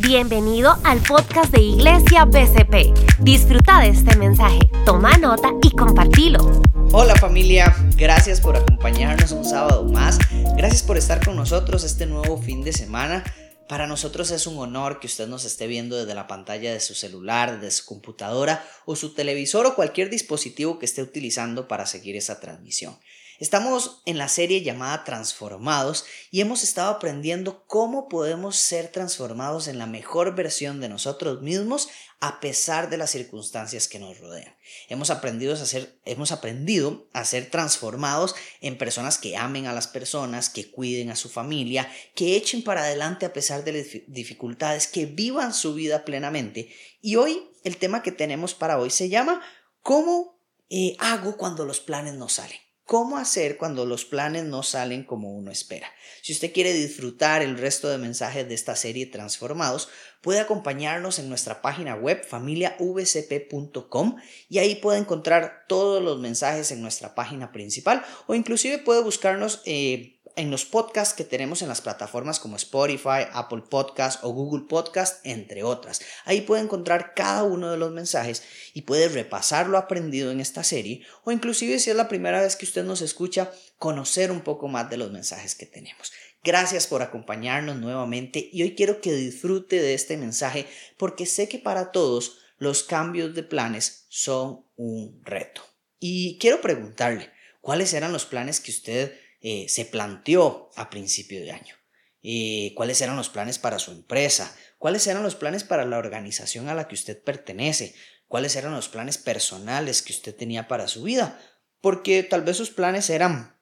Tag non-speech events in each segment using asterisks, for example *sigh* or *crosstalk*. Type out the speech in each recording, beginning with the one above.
Bienvenido al podcast de Iglesia BCP. Disfruta de este mensaje, toma nota y compartilo. Hola familia, gracias por acompañarnos un sábado más. Gracias por estar con nosotros este nuevo fin de semana. Para nosotros es un honor que usted nos esté viendo desde la pantalla de su celular, de su computadora o su televisor o cualquier dispositivo que esté utilizando para seguir esa transmisión. Estamos en la serie llamada Transformados y hemos estado aprendiendo cómo podemos ser transformados en la mejor versión de nosotros mismos a pesar de las circunstancias que nos rodean. Hemos aprendido a ser, hemos aprendido a ser transformados en personas que amen a las personas, que cuiden a su familia, que echen para adelante a pesar de las dificultades, que vivan su vida plenamente. Y hoy el tema que tenemos para hoy se llama ¿Cómo eh, hago cuando los planes no salen? ¿Cómo hacer cuando los planes no salen como uno espera? Si usted quiere disfrutar el resto de mensajes de esta serie Transformados, puede acompañarnos en nuestra página web familiavcp.com y ahí puede encontrar todos los mensajes en nuestra página principal o inclusive puede buscarnos eh, en los podcasts que tenemos en las plataformas como Spotify, Apple Podcast o Google Podcast, entre otras. Ahí puede encontrar cada uno de los mensajes y puede repasar lo aprendido en esta serie o inclusive si es la primera vez que usted nos escucha, conocer un poco más de los mensajes que tenemos. Gracias por acompañarnos nuevamente y hoy quiero que disfrute de este mensaje porque sé que para todos los cambios de planes son un reto. Y quiero preguntarle, ¿cuáles eran los planes que usted eh, se planteó a principio de año. Eh, cuáles eran los planes para su empresa, cuáles eran los planes para la organización a la que usted pertenece, cuáles eran los planes personales que usted tenía para su vida, porque tal vez sus planes eran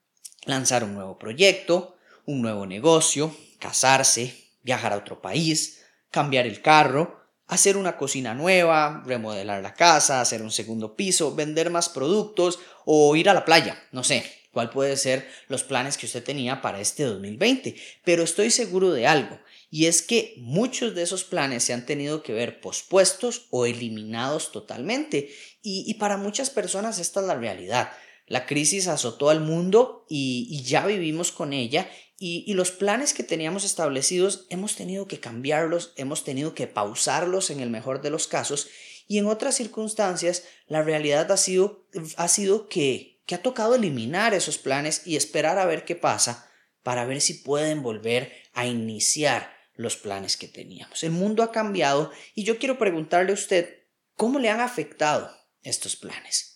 lanzar un nuevo proyecto, un nuevo negocio, casarse, viajar a otro país, cambiar el carro, hacer una cocina nueva, remodelar la casa, hacer un segundo piso, vender más productos o ir a la playa, no sé, cuál puede ser los planes que usted tenía para este 2020. Pero estoy seguro de algo, y es que muchos de esos planes se han tenido que ver pospuestos o eliminados totalmente. Y, para muchas personas esta es la realidad. La crisis azotó al mundo y, ya vivimos con ella y, y, los planes que teníamos establecidos hemos tenido que cambiarlos, hemos tenido que pausarlos en el mejor de los casos y en otras circunstancias la realidad ha sido, ha sido que que ha tocado eliminar esos planes y esperar a ver qué pasa para ver si pueden volver a iniciar los planes que teníamos. El mundo ha cambiado y yo quiero preguntarle a usted, ¿cómo le han afectado estos planes?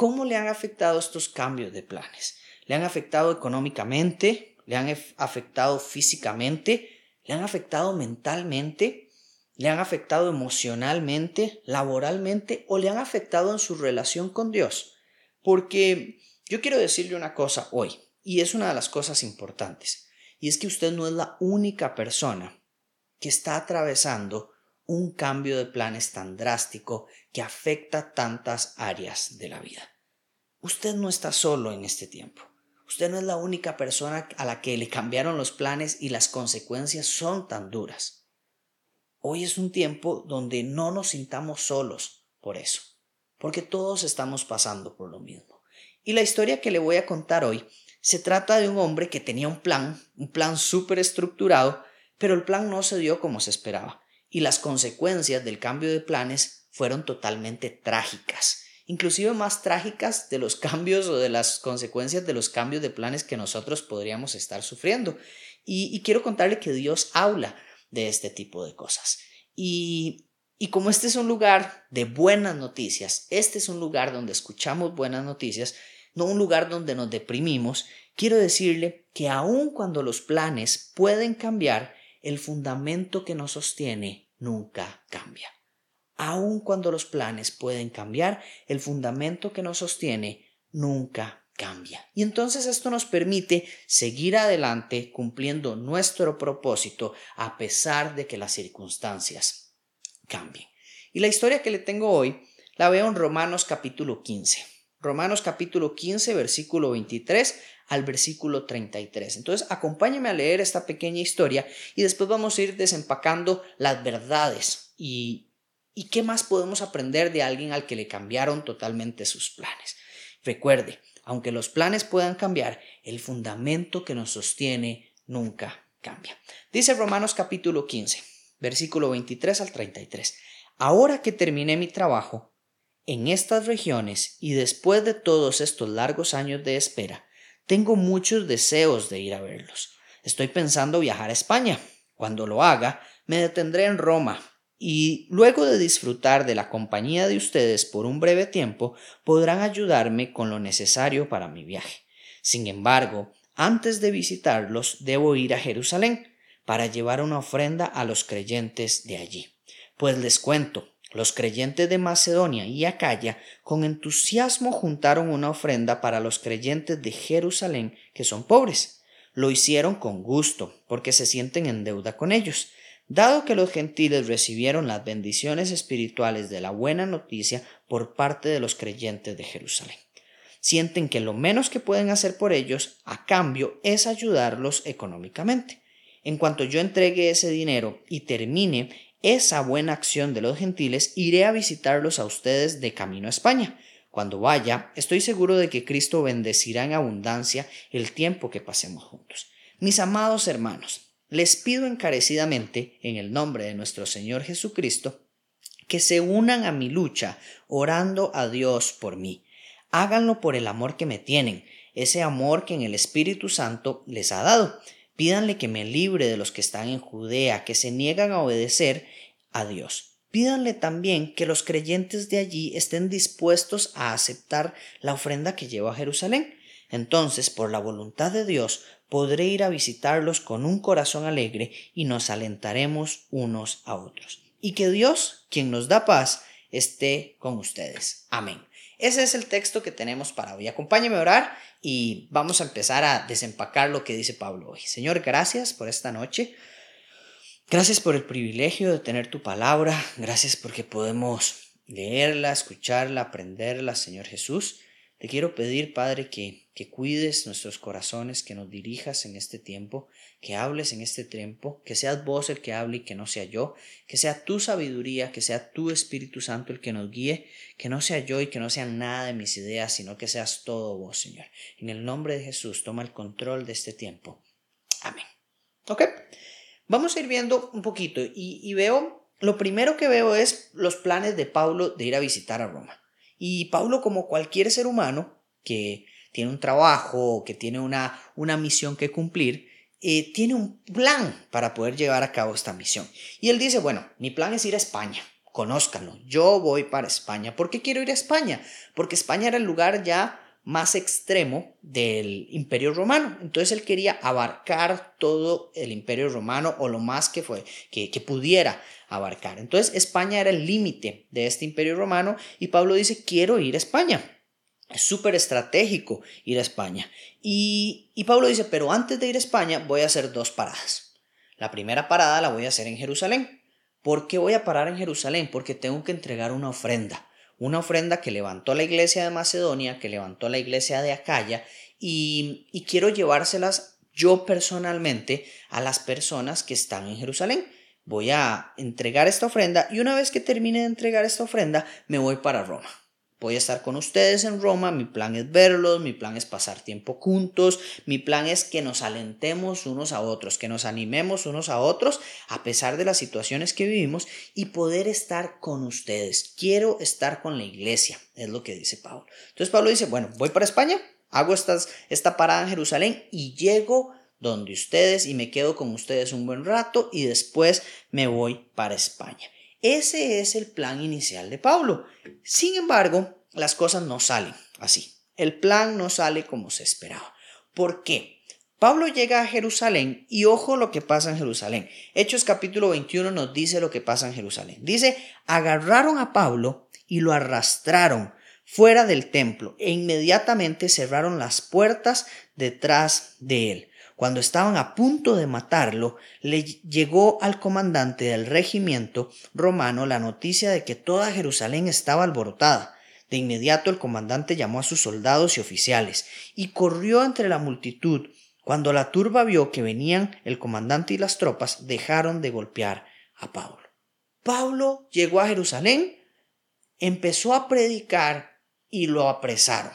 ¿Cómo le han afectado estos cambios de planes? ¿Le han afectado económicamente? ¿Le han afectado físicamente? ¿Le han afectado mentalmente? ¿Le han afectado emocionalmente, laboralmente o le han afectado en su relación con Dios? Porque yo quiero decirle una cosa hoy, y es una de las cosas importantes, y es que usted no es la única persona que está atravesando un cambio de planes tan drástico que afecta tantas áreas de la vida. Usted no está solo en este tiempo. Usted no es la única persona a la que le cambiaron los planes y las consecuencias son tan duras. Hoy es un tiempo donde no nos sintamos solos por eso porque todos estamos pasando por lo mismo. Y la historia que le voy a contar hoy se trata de un hombre que tenía un plan, un plan súper estructurado, pero el plan no se dio como se esperaba, y las consecuencias del cambio de planes fueron totalmente trágicas, inclusive más trágicas de los *laughs* cambios o de las consecuencias de los cambios de planes que nosotros podríamos estar sufriendo. Y, y quiero contarle que Dios habla de este tipo de cosas. Y y como este es un lugar de buenas noticias, este es un lugar donde escuchamos buenas noticias, no un lugar donde nos deprimimos, quiero decirle que aun cuando los planes pueden cambiar, el fundamento que nos sostiene nunca cambia. Aun cuando los planes pueden cambiar, el fundamento que nos sostiene nunca cambia. Y entonces esto nos permite seguir adelante cumpliendo nuestro propósito a pesar de que las circunstancias cambien. Y la historia que le tengo hoy la veo en Romanos capítulo 15. Romanos capítulo 15, versículo 23 al versículo 33. Entonces, acompáñame a leer esta pequeña historia y después vamos a ir desempacando las verdades y, y qué más podemos aprender de alguien al que le cambiaron totalmente sus planes. Recuerde, aunque los planes puedan cambiar, el fundamento que nos sostiene nunca cambia. Dice Romanos capítulo 15. versículo 23 al 33. Ahora que terminé mi trabajo en estas regiones y después de todos estos largos años de espera, tengo muchos deseos de ir a verlos. Estoy pensando viajar a España. Cuando lo haga, me detendré en Roma y luego de disfrutar de la compañía de ustedes por un breve tiempo, podrán ayudarme con lo necesario para mi viaje. Sin embargo, antes de visitarlos, debo ir a Jerusalén para llevar una ofrenda a los creyentes de allí. Pues les cuento, los creyentes de Macedonia y Acaya con entusiasmo juntaron una ofrenda para los creyentes de Jerusalén que son pobres. Lo hicieron con gusto, porque se sienten en deuda con ellos. Dado que los gentiles recibieron las bendiciones espirituales de la buena noticia por parte de los creyentes de Jerusalén. Sienten que lo menos que pueden hacer por ellos a cambio es ayudarlos económicamente. En cuanto yo entregue ese dinero y termine esa buena acción de los gentiles, iré a visitarlos a ustedes de camino a España. Cuando vaya, estoy seguro de que Cristo bendecirá en abundancia el tiempo que pasemos juntos. Mis amados hermanos, les pido encarecidamente, en el nombre de nuestro Señor Jesucristo, que se unan a mi lucha, orando a Dios por mí. Háganlo por el amor que me tienen, ese amor que en el Espíritu Santo les ha dado. Pídanle que me libre de los que están en Judea, que se niegan a obedecer a Dios. Pídanle también que los creyentes de allí estén dispuestos a aceptar la ofrenda que llevo a Jerusalén. Entonces, por la voluntad de Dios, podré ir a visitarlos con un corazón alegre y nos alentaremos unos a otros. Y que Dios, quien nos da paz, esté con ustedes. Amén. Ese es el texto que tenemos para hoy. Acompáñame a orar y vamos a empezar a desempacar lo que dice Pablo hoy. Señor, gracias por esta noche. Gracias por el privilegio de tener tu palabra. Gracias porque podemos leerla, escucharla, aprenderla, Señor Jesús. Te quiero pedir, Padre, que, que cuides nuestros corazones, que nos dirijas en este tiempo, que hables en este tiempo, que seas vos el que hable y que no sea yo, que sea tu sabiduría, que sea tu Espíritu Santo el que nos guíe, que no sea yo y que no sea nada de mis ideas, sino que seas todo vos, Señor. En el nombre de Jesús, toma el control de este tiempo. Amén. ¿Ok? Vamos a ir viendo un poquito y, y veo, lo primero que veo es los planes de Pablo de ir a visitar a Roma. Y Pablo, como cualquier ser humano que tiene un trabajo, que tiene una, una misión que cumplir, eh, tiene un plan para poder llevar a cabo esta misión. Y él dice, bueno, mi plan es ir a España, conózcanlo, yo voy para España. ¿Por qué quiero ir a España? Porque España era el lugar ya más extremo del imperio romano. Entonces él quería abarcar todo el imperio romano o lo más que, fue, que, pudiera abarcar. Entonces España era el límite de este imperio romano y Pablo dice, quiero ir a España. Es súper estratégico ir a España. Y, y Pablo dice, pero antes de ir a España voy a hacer dos paradas. La primera parada la voy a hacer en Jerusalén. ¿Por qué voy a parar en Jerusalén? Porque tengo que entregar una ofrenda. Una ofrenda que levantó la iglesia de Macedonia, que levantó la iglesia de Acaya, y, y quiero llevárselas yo personalmente a las personas que están en Jerusalén voy a entregar esta ofrenda y una vez que termine de entregar esta ofrenda me voy para Roma. Voy a estar con ustedes en Roma, mi plan es verlos, mi plan es pasar tiempo juntos, mi plan es que nos alentemos unos a otros, que nos animemos unos a otros a pesar de las situaciones que vivimos y poder estar con ustedes. Quiero estar con la iglesia, es lo que dice Pablo. Entonces Pablo dice, bueno, voy para España, hago estas, esta parada en Jerusalén y llego donde ustedes y me quedo con ustedes un buen rato y después me voy para España. Ese es el plan inicial de Pablo. Sin embargo, las cosas no salen así. El plan no sale como se esperaba. ¿Por qué? Pablo llega a Jerusalén y ojo lo que pasa en Jerusalén. Hechos capítulo 21 nos dice lo que pasa en Jerusalén. Dice, agarraron a Pablo y lo arrastraron fuera del templo e inmediatamente cerraron las puertas detrás de él. Cuando estaban a punto de matarlo, le llegó al comandante del regimiento romano la noticia de que toda Jerusalén estaba alborotada. De inmediato el comandante llamó a sus soldados y oficiales y corrió entre la multitud. Cuando la turba vio que venían el comandante y las tropas, dejaron de golpear a Pablo. Pablo llegó a Jerusalén, empezó a predicar y lo apresaron.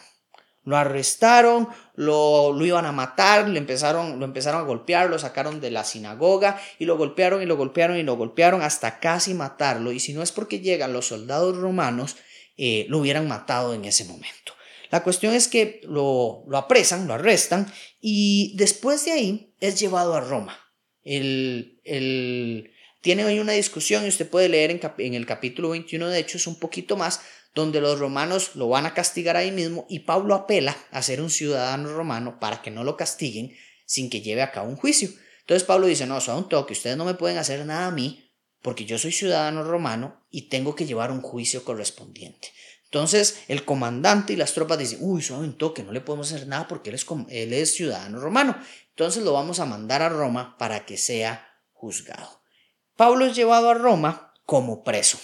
Lo arrestaron, lo, lo, iban a matar, lo empezaron, lo empezaron a golpear, lo sacaron de la sinagoga y lo golpearon y lo golpearon y lo golpearon hasta casi matarlo. Y si no es porque llegan los soldados romanos, eh, lo hubieran matado en ese momento. La cuestión es que lo, lo apresan, lo arrestan y después de ahí es llevado a Roma. El, el, tiene hoy una discusión y usted puede leer en, en el capítulo 21 de Hechos un poquito más donde los romanos lo van a castigar ahí mismo y Pablo apela a ser un ciudadano romano para que no lo castiguen sin que lleve a cabo un juicio. Entonces Pablo dice, no, son un toque, ustedes no me pueden hacer nada a mí porque yo soy ciudadano romano y tengo que llevar un juicio correspondiente. Entonces el comandante y las tropas dicen, uy, son un toque, no le podemos hacer nada porque él es, él es ciudadano romano. Entonces lo vamos a mandar a Roma para que sea juzgado. Pablo es llevado a Roma como preso.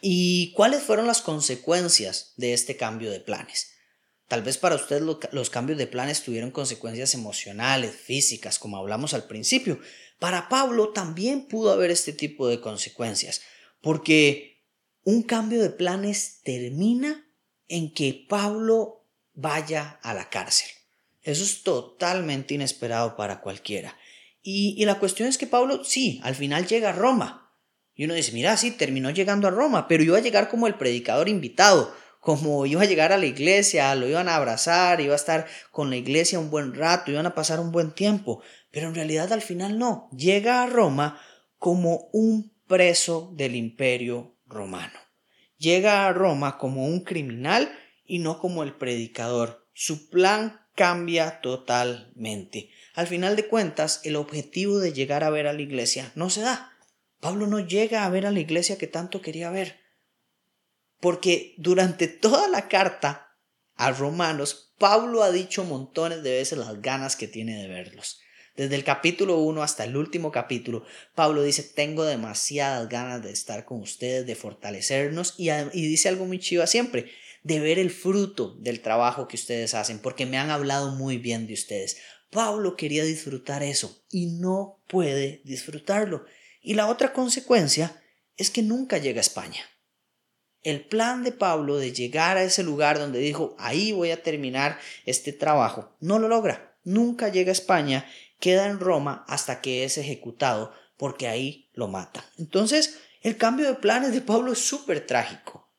¿Y cuáles fueron las consecuencias de este cambio de planes? Tal vez para usted los cambios de planes tuvieron consecuencias emocionales, físicas, como hablamos al principio. Para Pablo también pudo haber este tipo de consecuencias, porque un cambio de planes termina en que Pablo vaya a la cárcel. Eso es totalmente inesperado para cualquiera. Y, y la cuestión es que Pablo, sí, al final llega a Roma, y uno dice, mira, sí, terminó llegando a Roma, pero iba a llegar como el predicador invitado, como iba a llegar a la iglesia, lo iban a abrazar, iba a estar con la iglesia un buen rato, iban a pasar un buen tiempo, pero en realidad al final no, llega a Roma como un preso del imperio romano. Llega a Roma como un criminal y no como el predicador. Su plan cambia totalmente. Al final de cuentas, el objetivo de llegar a ver a la iglesia no se da. Pablo no llega a ver a la iglesia que tanto quería ver. Porque durante toda la carta a Romanos, Pablo ha dicho montones de veces las ganas que tiene de verlos. Desde el capítulo 1 hasta el último capítulo, Pablo dice, tengo demasiadas ganas de estar con ustedes, de fortalecernos, y, dice algo muy chiva siempre, de ver el fruto del trabajo que ustedes hacen, porque me han hablado muy bien de ustedes. Pablo quería disfrutar eso y no puede disfrutarlo. Y la otra consecuencia es que nunca llega a España. El plan de Pablo de llegar a ese lugar donde dijo, ahí voy a terminar este trabajo, no lo logra. Nunca llega a España, queda en Roma hasta que es ejecutado, porque ahí lo matan. Entonces, el cambio de planes de Pablo es súper trágico.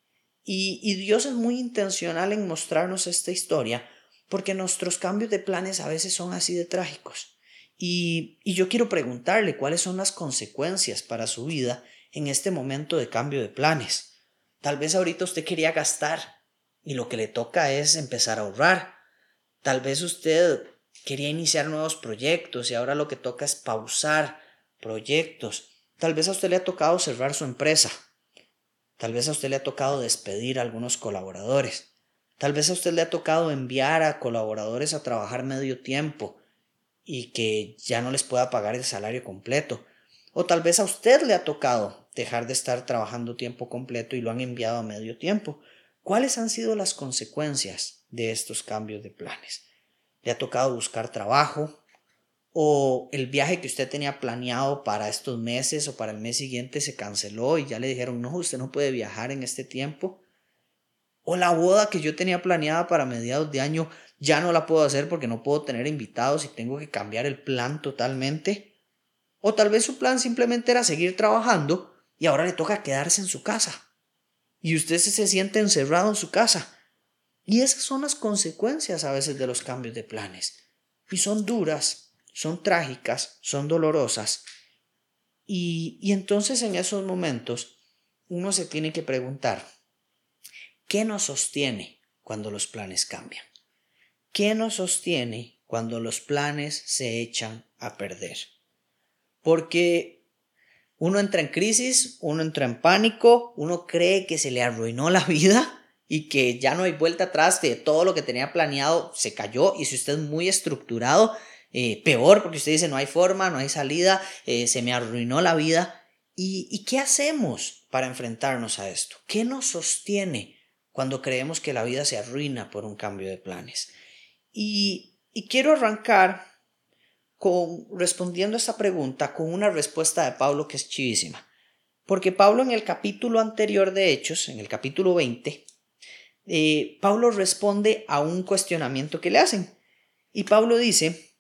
Y, y Dios es muy intencional en mostrarnos esta historia, porque nuestros cambios de planes a veces son así de trágicos. Y, yo quiero preguntarle cuáles son las consecuencias para su vida en este momento de cambio de planes. Tal vez ahorita usted quería gastar y lo que le toca es empezar a ahorrar. Tal vez usted quería iniciar nuevos proyectos y ahora lo que toca es pausar proyectos. Tal vez a usted le ha tocado cerrar su empresa. Tal vez a usted le ha tocado despedir a algunos colaboradores. Tal vez a usted le ha tocado enviar a colaboradores a trabajar medio tiempo y que ya no les pueda pagar el salario completo. O tal vez a usted le ha tocado dejar de estar trabajando tiempo completo y lo han enviado a medio tiempo. ¿Cuáles han sido las consecuencias de estos cambios de planes? ¿Le ha tocado buscar trabajo? ¿O el viaje que usted tenía planeado para estos meses o para el mes siguiente se canceló y ya le dijeron, no, usted no puede viajar en este tiempo? ¿O la boda que yo tenía planeada para mediados de año ya no la puedo hacer porque no puedo tener invitados y tengo que cambiar el plan totalmente. O tal vez su plan simplemente era seguir trabajando y ahora le toca quedarse en su casa. Y usted se siente encerrado en su casa. Y esas son las consecuencias a veces de los cambios de planes. Y son duras, son trágicas, son dolorosas. Y, y entonces en esos momentos uno se tiene que preguntar, ¿qué nos sostiene cuando los planes cambian? ¿Qué nos sostiene cuando los planes se echan a perder? Porque uno entra en crisis, uno entra en pánico, uno cree que se le arruinó la vida y que ya no hay vuelta atrás, de todo lo que tenía planeado se cayó y si usted es muy estructurado, eh, peor porque usted dice no hay forma, no hay salida, eh, se me arruinó la vida. ¿Y, ¿Y qué hacemos para enfrentarnos a esto? ¿Qué nos sostiene cuando creemos que la vida se arruina por un cambio de planes? Y, quiero arrancar con, respondiendo a esta pregunta con una respuesta de Pablo que es chivísima. Porque Pablo en el capítulo anterior de Hechos, en el capítulo 20, eh, Pablo responde a un cuestionamiento que le hacen. Y Pablo dice,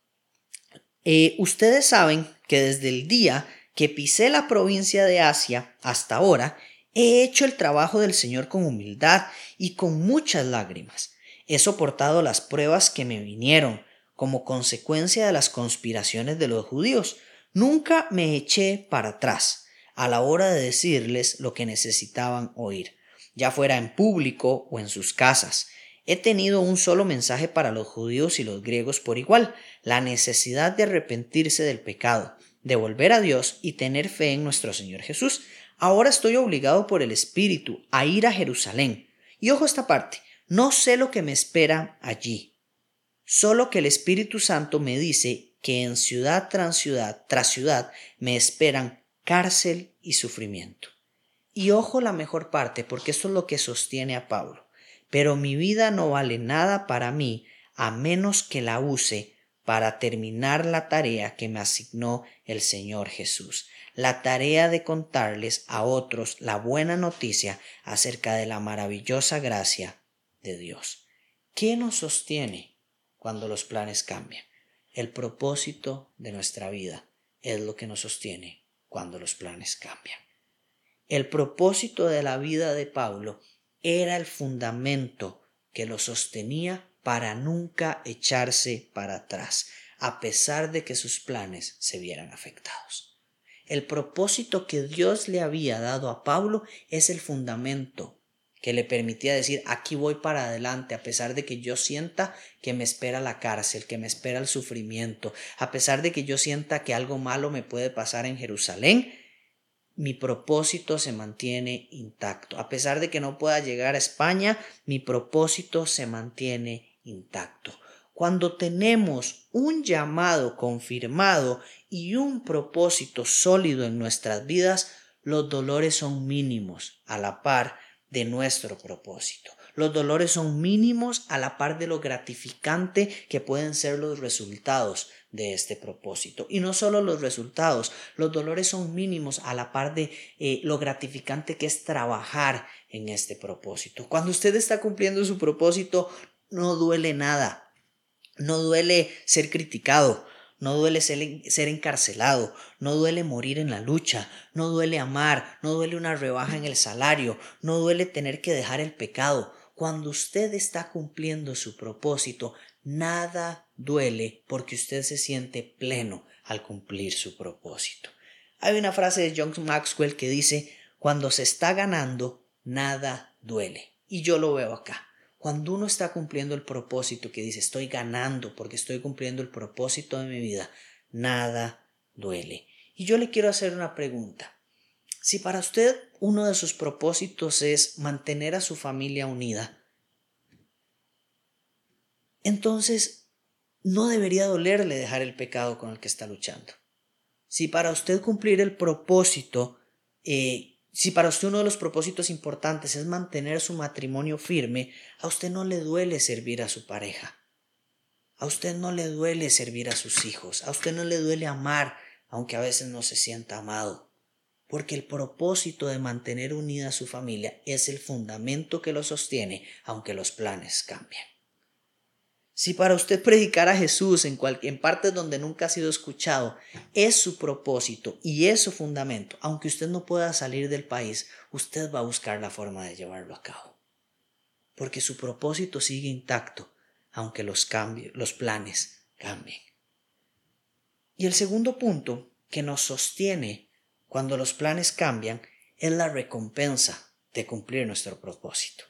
eh, ustedes saben que desde el día que pisé la provincia de Asia hasta ahora, he hecho el trabajo del Señor con humildad y con muchas lágrimas. He soportado las pruebas que me vinieron como consecuencia de las conspiraciones de los judíos. Nunca me eché para atrás a la hora de decirles lo que necesitaban oír, ya fuera en público o en sus casas. He tenido un solo mensaje para los judíos y los griegos por igual, la necesidad de arrepentirse del pecado, de volver a Dios y tener fe en nuestro Señor Jesús. Ahora estoy obligado por el Espíritu a ir a Jerusalén. Y ojo esta parte, no sé lo que me espera allí. Solo que el Espíritu Santo me dice que en ciudad tras ciudad tras ciudad me esperan cárcel y sufrimiento. Y ojo la mejor parte, porque esto es lo que sostiene a Pablo. Pero mi vida no vale nada para mí a menos que la use para terminar la tarea que me asignó el Señor Jesús, la tarea de contarles a otros la buena noticia acerca de la maravillosa gracia Dios. ¿Qué nos sostiene cuando los planes cambian? El propósito de nuestra vida es lo que nos sostiene cuando los planes cambian. El propósito de la vida de Pablo era el fundamento que lo sostenía para nunca echarse para atrás, a pesar de que sus planes se vieran afectados. El propósito que Dios le había dado a Pablo es el fundamento que le permitía decir aquí voy para adelante a pesar de que yo sienta que me espera la cárcel, que me espera el sufrimiento, a pesar de que yo sienta que algo malo me puede pasar en Jerusalén, mi propósito se mantiene intacto. A pesar de que no pueda llegar a España, mi propósito se mantiene intacto. Cuando tenemos un llamado confirmado y un propósito sólido en nuestras vidas, los dolores son mínimos a la par de nuestro propósito. Los dolores son mínimos a la par de lo gratificante que pueden ser los resultados de este propósito. Y no solo los resultados, los dolores son mínimos a la par de eh, lo gratificante que es trabajar en este propósito. Cuando usted está cumpliendo su propósito, no duele nada. No duele ser criticado, no duele ser, encarcelado, no duele morir en la lucha, no duele amar, no duele una rebaja en el salario, no duele tener que dejar el pecado. Cuando usted está cumpliendo su propósito, nada duele porque usted se siente pleno al cumplir su propósito. Hay una frase de John Maxwell que dice, cuando se está ganando, nada duele. Y yo lo veo acá. Cuando uno está cumpliendo el propósito que dice estoy ganando porque estoy cumpliendo el propósito de mi vida, nada duele. Y yo le quiero hacer una pregunta. Si para usted uno de sus propósitos es mantener a su familia unida, entonces no debería dolerle dejar el pecado con el que está luchando. Si para usted cumplir el propósito eh, si para usted uno de los propósitos importantes es mantener su matrimonio firme, a usted no le duele servir a su pareja. A usted no le duele servir a sus hijos. A usted no le duele amar, aunque a veces no se sienta amado. Porque el propósito de mantener unida a su familia es el fundamento que lo sostiene, aunque los planes cambien. Si para usted predicar a Jesús en, en partes donde nunca ha sido escuchado es su propósito y es su fundamento, aunque usted no pueda salir del país, usted va a buscar la forma de llevarlo a cabo. Porque su propósito sigue intacto, aunque los, cambios, los planes cambien. Y el segundo punto que nos sostiene cuando los planes cambian es la recompensa de cumplir nuestro propósito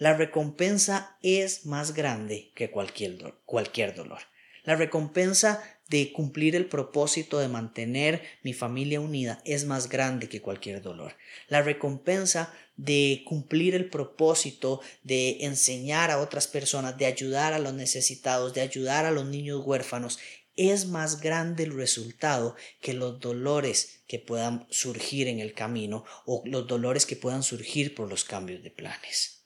la recompensa es más grande que cualquier, dolor. La recompensa de cumplir el propósito de mantener mi familia unida es más grande que cualquier dolor. La recompensa de cumplir el propósito de enseñar a otras personas, de ayudar a los necesitados, de ayudar a los niños huérfanos, es más grande el resultado que los dolores que puedan surgir en el camino o los dolores que puedan surgir por los cambios de planes.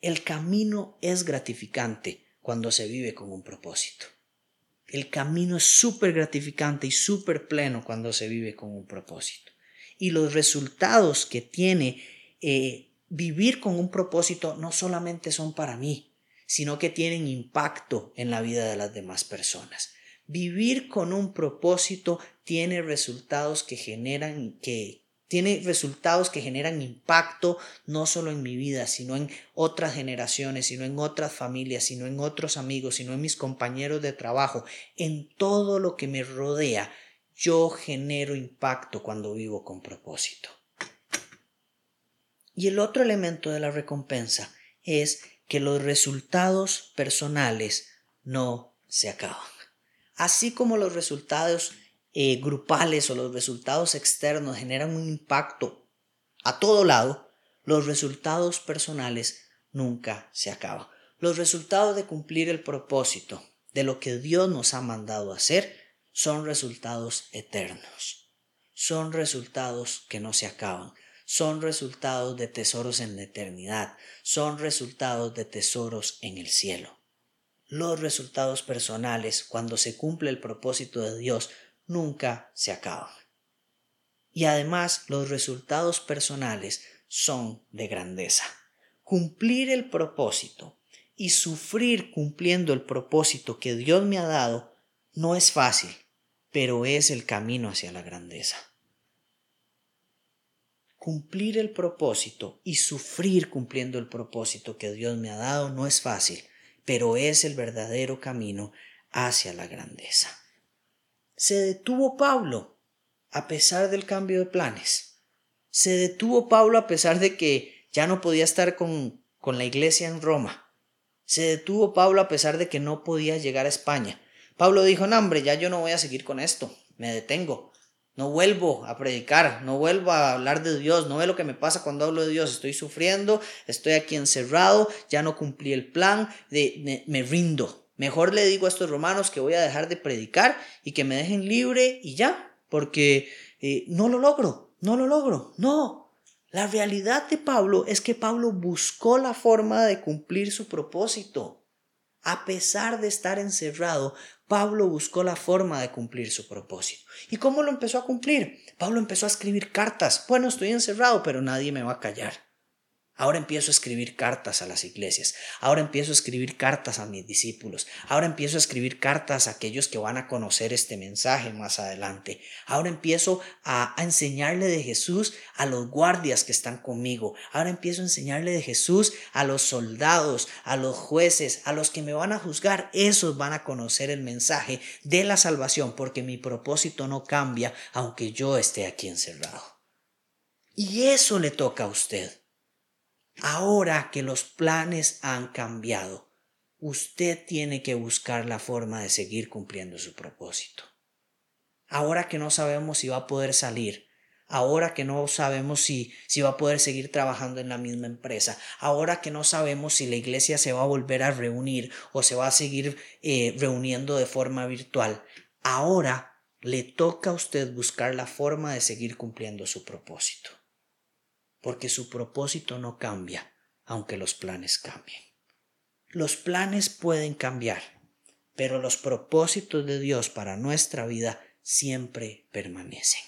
El camino es gratificante cuando se vive con un propósito. El camino es súper gratificante y súper pleno cuando se vive con un propósito. Y los resultados que tiene eh, vivir con un propósito no solamente son para mí, sino que tienen impacto en la vida de las demás personas. Vivir con un propósito tiene resultados que generan que tiene resultados que generan impacto no solo en mi vida, sino en otras generaciones, sino en otras familias, sino en otros amigos, sino en mis compañeros de trabajo, en todo lo que me rodea. Yo genero impacto cuando vivo con propósito. Y el otro elemento de la recompensa es que los resultados personales no se acaban. Así como los resultados eh, grupales o los resultados externos generan un impacto a todo lado, los resultados personales nunca se acaban. Los resultados de cumplir el propósito de lo que Dios nos ha mandado hacer son resultados eternos. Son resultados que no se acaban. Son resultados de tesoros en la eternidad. Son resultados de tesoros en el cielo. Los resultados personales, cuando se cumple el propósito de Dios, nunca se acaban. Y además los resultados personales son de grandeza. Cumplir el propósito y sufrir cumpliendo el propósito que Dios me ha dado no es fácil, pero es el camino hacia la grandeza. Cumplir el propósito y sufrir cumpliendo el propósito que Dios me ha dado no es fácil, pero es el verdadero camino hacia la grandeza se detuvo Pablo a pesar del cambio de planes. Se detuvo Pablo a pesar de que ya no podía estar con, con la iglesia en Roma. Se detuvo Pablo a pesar de que no podía llegar a España. Pablo dijo, no hombre, ya yo no voy a seguir con esto, me detengo. No vuelvo a predicar, no vuelvo a hablar de Dios, no ve lo que me pasa cuando hablo de Dios, estoy sufriendo, estoy aquí encerrado, ya no cumplí el plan, de, me rindo, Mejor le digo a estos romanos que voy a dejar de predicar y que me dejen libre y ya, porque eh, no lo logro, no lo logro, no. La realidad de Pablo es que Pablo buscó la forma de cumplir su propósito. A pesar de estar encerrado, Pablo buscó la forma de cumplir su propósito. ¿Y cómo lo empezó a cumplir? Pablo empezó a escribir cartas. Bueno, estoy encerrado, pero nadie me va a callar. Ahora empiezo a escribir cartas a las iglesias. Ahora empiezo a escribir cartas a mis discípulos. Ahora empiezo a escribir cartas a aquellos que van a conocer este mensaje más adelante. Ahora empiezo a, enseñarle de Jesús a los guardias que están conmigo. Ahora empiezo a enseñarle de Jesús a los soldados, a los jueces, a los que me van a juzgar. Esos van a conocer el mensaje de la salvación porque mi propósito no cambia aunque yo esté aquí encerrado. Y eso le toca a usted. Ahora que los planes han cambiado, usted tiene que buscar la forma de seguir cumpliendo su propósito. Ahora que no sabemos si va a poder salir, ahora que no sabemos si, si va a poder seguir trabajando en la misma empresa, ahora que no sabemos si la iglesia se va a volver a reunir o se va a seguir eh, reuniendo de forma virtual, ahora le toca a usted buscar la forma de seguir cumpliendo su propósito porque su propósito no cambia, aunque los planes cambien. Los planes pueden cambiar, pero los propósitos de Dios para nuestra vida siempre permanecen.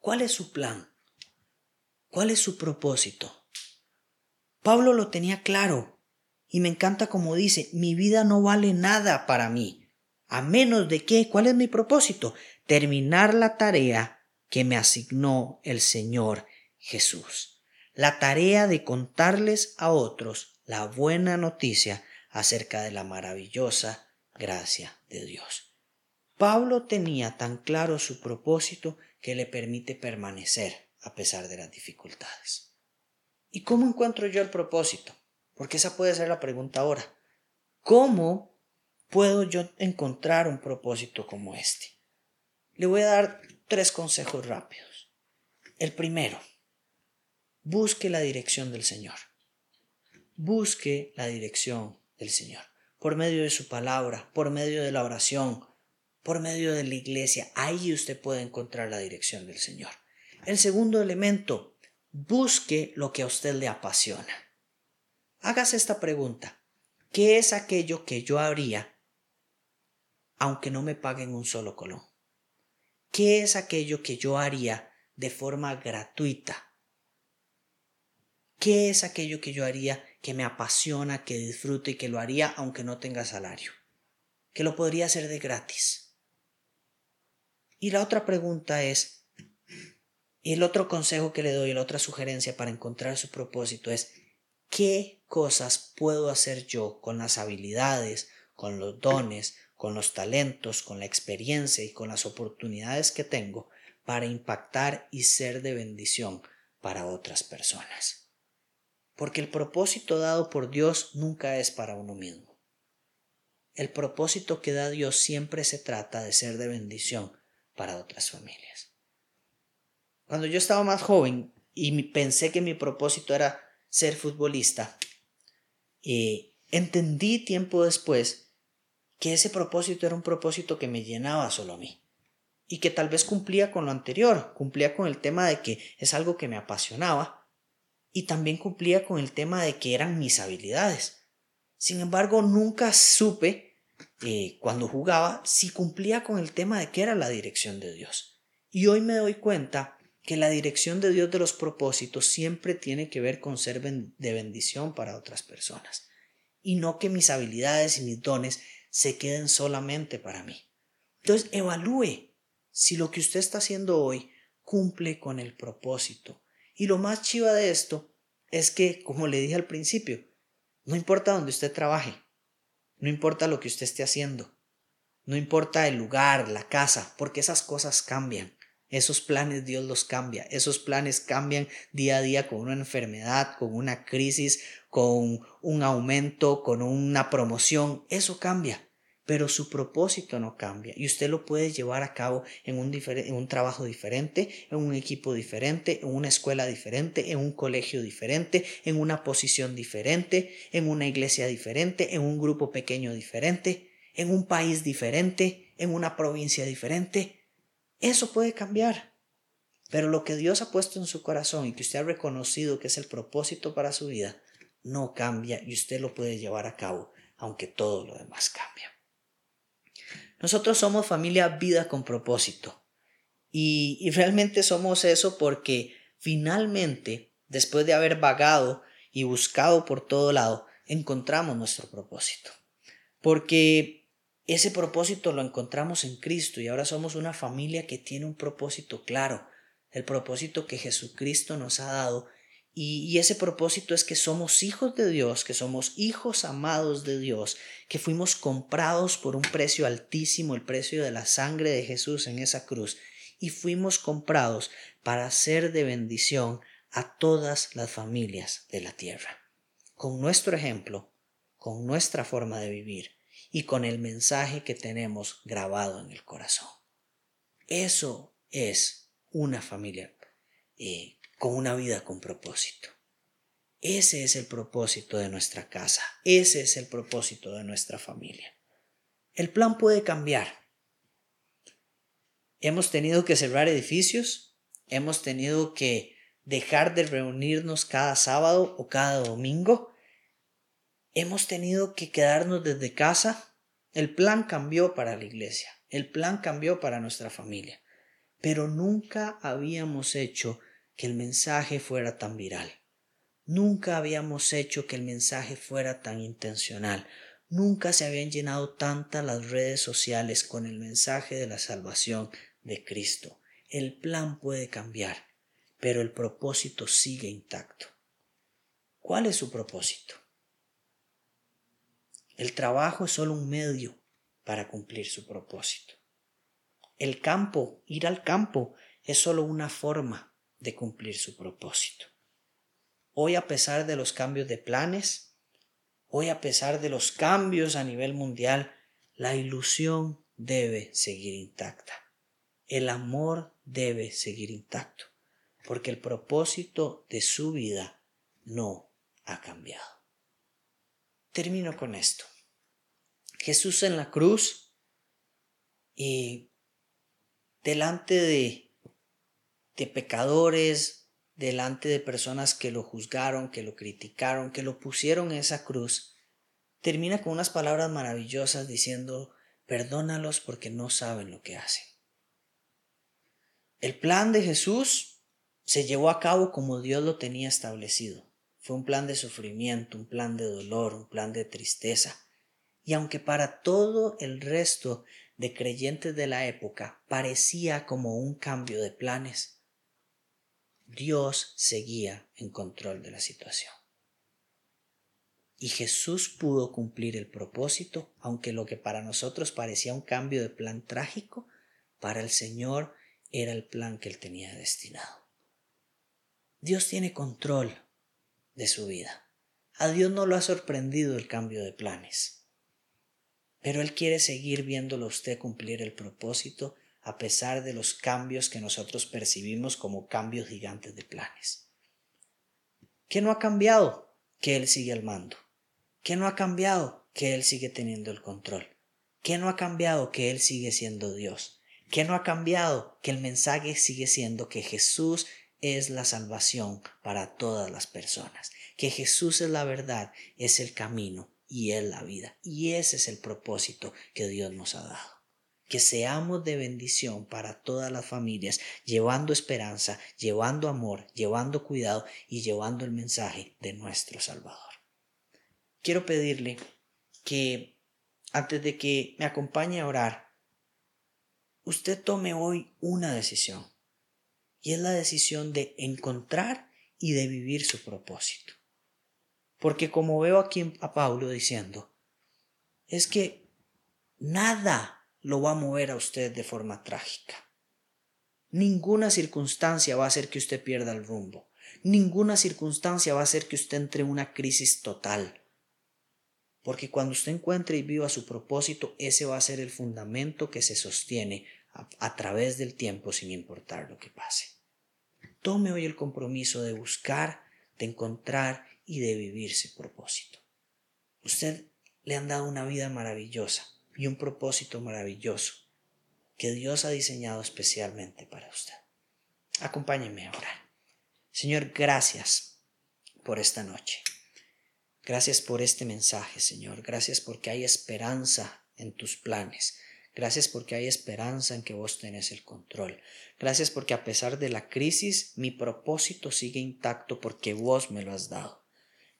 ¿Cuál es su plan? ¿Cuál es su propósito? Pablo lo tenía claro y me encanta como dice, mi vida no vale nada para mí, a menos de que, ¿cuál es mi propósito? Terminar la tarea que me asignó el Señor Jesús. La tarea de contarles a otros la buena noticia acerca de la maravillosa gracia de Dios. Pablo tenía tan claro su propósito que le permite permanecer a pesar de las dificultades. ¿Y cómo encuentro yo el propósito? Porque esa puede ser la pregunta ahora. ¿Cómo puedo yo encontrar un propósito como este? Le voy a dar tres consejos rápidos. El primero, busque la dirección del Señor. Busque la dirección del Señor. Por medio de su palabra, por medio de la oración, por medio de la iglesia. Ahí usted puede encontrar la dirección del Señor. El segundo elemento, busque lo que a usted le apasiona. Hágase esta pregunta. ¿Qué es aquello que yo haría aunque no me paguen un solo colón? ¿Qué es aquello que yo haría de forma gratuita ¿Qué es aquello que yo haría que me apasiona, que disfruto y que lo haría aunque no tenga salario? Que lo podría hacer de gratis. Y la otra pregunta es, el otro consejo que le doy, la otra sugerencia para encontrar su propósito es, ¿qué cosas puedo hacer yo con las habilidades, con los dones, con los talentos, con la experiencia y con las oportunidades que tengo para impactar y ser de bendición para otras personas? Porque el propósito dado por Dios nunca es para uno mismo. El propósito que da Dios siempre se trata de ser de bendición para otras familias. Cuando yo estaba más joven y pensé que mi propósito era ser futbolista, eh, entendí tiempo después que ese propósito era un propósito que me llenaba solo a mí y que tal vez cumplía con lo anterior, cumplía con el tema de que es algo que me apasionaba y también cumplía con el tema de que eran mis habilidades. Sin embargo, nunca supe eh, cuando jugaba si cumplía con el tema de que era la dirección de Dios. Y hoy me doy cuenta que la dirección de Dios de los propósitos siempre tiene que ver con ser de bendición para otras personas y no que mis habilidades y mis dones se queden solamente para mí. Entonces, evalúe si lo que usted está haciendo hoy cumple con el propósito. Y lo más chiva de esto es que, como le dije al principio, no importa donde usted trabaje, no importa lo que usted esté haciendo, no importa el lugar, la casa, porque esas cosas cambian. Esos planes Dios los cambia. Esos planes cambian día a día con una enfermedad, con una crisis, con un aumento, con una promoción. Eso cambia. Pero su propósito no cambia y usted lo puede llevar a cabo en un, trabajo diferente, en un equipo diferente, en una escuela diferente, en un colegio diferente, en una posición diferente, en una iglesia diferente, en un grupo pequeño diferente, en un país diferente, en una provincia diferente eso puede cambiar. Pero lo que Dios ha puesto en su corazón y que usted ha reconocido que es el propósito para su vida, no cambia y usted lo puede llevar a cabo, aunque todo lo demás cambia. Nosotros somos familia vida con propósito. Y, y realmente somos eso porque finalmente, después de haber vagado y buscado por todo lado, encontramos nuestro propósito. Porque ese propósito lo encontramos en Cristo y ahora somos una familia que tiene un propósito claro, el propósito que Jesucristo nos ha dado. Y, ese propósito es que somos hijos de Dios, que somos hijos amados de Dios, que fuimos comprados por un precio altísimo, el precio de la sangre de Jesús en esa cruz, y fuimos comprados para ser de bendición a todas las familias de la tierra. Con nuestro ejemplo, con nuestra forma de vivir, y con el mensaje que tenemos grabado en el corazón. Eso es una familia eh, con una vida con propósito. Ese es el propósito de nuestra casa, ese es el propósito de nuestra familia. El plan puede cambiar. Hemos tenido que cerrar edificios, hemos tenido que dejar de reunirnos cada sábado o cada domingo, hemos tenido que quedarnos desde casa. El plan cambió para la iglesia, el plan cambió para nuestra familia, pero nunca habíamos hecho que el mensaje fuera tan viral. Nunca habíamos hecho que el mensaje fuera tan intencional. Nunca se habían llenado tantas las redes sociales con el mensaje de la salvación de Cristo. El plan puede cambiar, pero el propósito sigue intacto. ¿Cuál es su propósito? El trabajo es solo un medio para cumplir su propósito. El campo, ir al campo, es solo una forma de cumplir su propósito. Hoy a pesar de los cambios de planes, hoy a pesar de los cambios a nivel mundial, la ilusión debe seguir intacta. El amor debe seguir intacto, porque el propósito de su vida no ha cambiado. Termino con esto. Jesús en la cruz y delante de, de pecadores, delante de personas que lo juzgaron, que lo criticaron, que lo pusieron en esa cruz, termina con unas palabras maravillosas diciendo, perdónalos porque no saben lo que hacen. El plan de Jesús se llevó a cabo como Dios lo tenía establecido. fue un plan de sufrimiento, un plan de dolor, un plan de tristeza. Y aunque para todo el resto de creyentes de la época parecía como un cambio de planes, Dios seguía en control de la situación. Y Jesús pudo cumplir el propósito, aunque lo que para nosotros parecía un cambio de plan trágico, para el Señor era el plan que él tenía destinado. Dios tiene control de su vida. A Dios no lo ha sorprendido el cambio de planes. Pero Él quiere seguir viéndolo a usted cumplir el propósito a pesar de los cambios que nosotros percibimos como cambios gigantes de planes. ¿Qué no ha cambiado? Que Él sigue al mando. ¿Qué no ha cambiado? Que Él sigue teniendo el control. ¿Qué no ha cambiado? Que Él sigue siendo Dios. ¿Qué no ha cambiado? Que el mensaje sigue siendo que Jesús es la salvación para todas las personas, que Jesús es la verdad, es el camino y es la vida. Y ese es el propósito que Dios nos ha dado. Que seamos de bendición para todas las familias, llevando esperanza, llevando amor, llevando cuidado y llevando el mensaje de nuestro Salvador quiero pedirle que antes de que me acompañe a orar, usted tome hoy una decisión. Y es la decisión de encontrar y de vivir su propósito. Porque como veo aquí a Pablo diciendo, es que nada lo va a mover a usted de forma trágica. Ninguna circunstancia va a hacer que usted pierda el rumbo. Ninguna circunstancia va a hacer que usted entre en una crisis total. Porque cuando usted encuentre y viva su propósito, ese va a ser el fundamento que se sostiene a, través del tiempo sin importar lo que pase. Tome hoy el compromiso de buscar, de encontrar y de vivir ese propósito. Usted le han dado una vida maravillosa y un propósito maravilloso que Dios ha diseñado especialmente para usted. Acompáñeme a orar. Señor, gracias por esta noche. Gracias por este mensaje, Señor. Gracias porque hay esperanza en tus planes. Gracias porque hay esperanza en que vos tenés el control. Gracias porque a pesar de la crisis, mi propósito sigue intacto porque vos me lo has dado.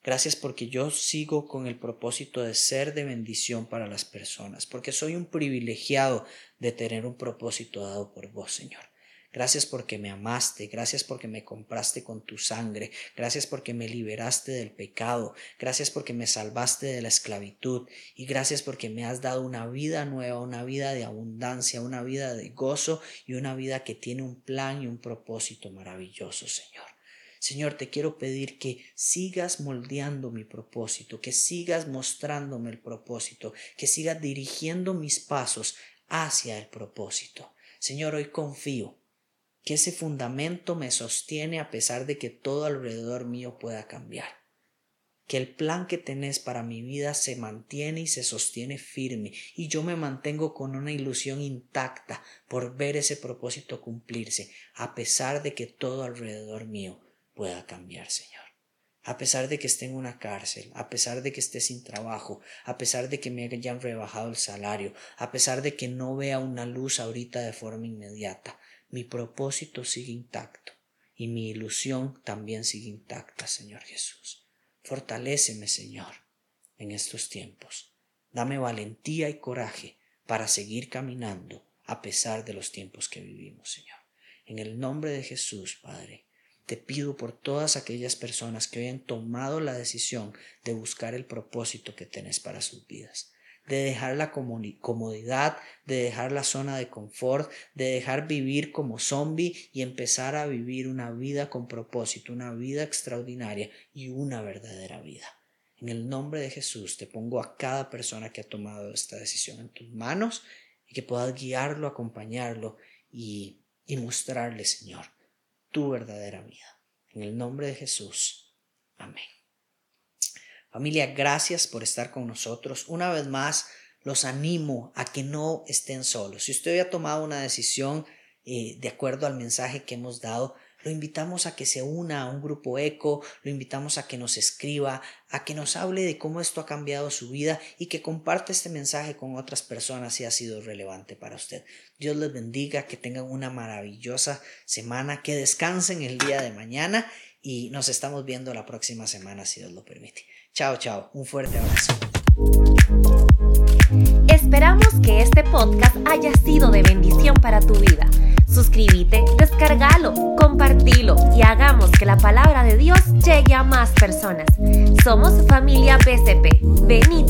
Gracias porque yo sigo con el propósito de ser de bendición para las personas, porque soy un privilegiado de tener un propósito dado por vos, Señor. Gracias porque me amaste, gracias porque me compraste con tu sangre, gracias porque me liberaste del pecado, gracias porque me salvaste de la esclavitud y gracias porque me has dado una vida nueva, una vida de abundancia, una vida de gozo y una vida que tiene un plan y un propósito maravilloso, Señor. Señor, te quiero pedir que sigas moldeando mi propósito, que sigas mostrándome el propósito, que sigas dirigiendo mis pasos hacia el propósito. Señor, hoy confío que ese fundamento me sostiene a pesar de que todo alrededor mío pueda cambiar. Que el plan que tenés para mi vida se mantiene y se sostiene firme y yo me mantengo con una ilusión intacta por ver ese propósito cumplirse a pesar de que todo alrededor mío pueda cambiar, Señor. A pesar de que esté en una cárcel, a pesar de que esté sin trabajo, a pesar de que me hayan rebajado el salario, a pesar de que no vea una luz ahorita de forma inmediata, mi propósito sigue intacto y mi ilusión también sigue intacta, Señor Jesús. Fortaléceme, Señor, en estos tiempos. Dame valentía y coraje para seguir caminando a pesar de los tiempos que vivimos, Señor. En el nombre de Jesús, Padre, te pido por todas aquellas personas que hoy han tomado la decisión de buscar el propósito que tenés para sus vidas de dejar la comodidad, de dejar la zona de confort, de dejar vivir como zombie y empezar a vivir una vida con propósito, una vida extraordinaria y una verdadera vida. En el nombre de Jesús te pongo a cada persona que ha tomado esta decisión en tus manos y que puedas guiarlo, acompañarlo y, y mostrarle, Señor, tu verdadera vida. En el nombre de Jesús. Amén. Familia, gracias por estar con nosotros. Una vez más, los animo a que no estén solos. Si usted ha tomado una decisión eh, de acuerdo al mensaje que hemos dado, lo invitamos a que se una a un grupo eco, lo invitamos a que nos escriba, a que nos hable de cómo esto ha cambiado su vida y que comparte este mensaje con otras personas si ha sido relevante para usted. Dios les bendiga, que tengan una maravillosa semana, que descansen el día de mañana y nos estamos viendo la próxima semana si Dios lo permite. Chao, chao, un fuerte abrazo. Esperamos que este podcast haya sido de bendición para tu vida. Suscríbete, descargalo, compartilo y hagamos que la palabra de Dios llegue a más personas. Somos familia BCP. Vení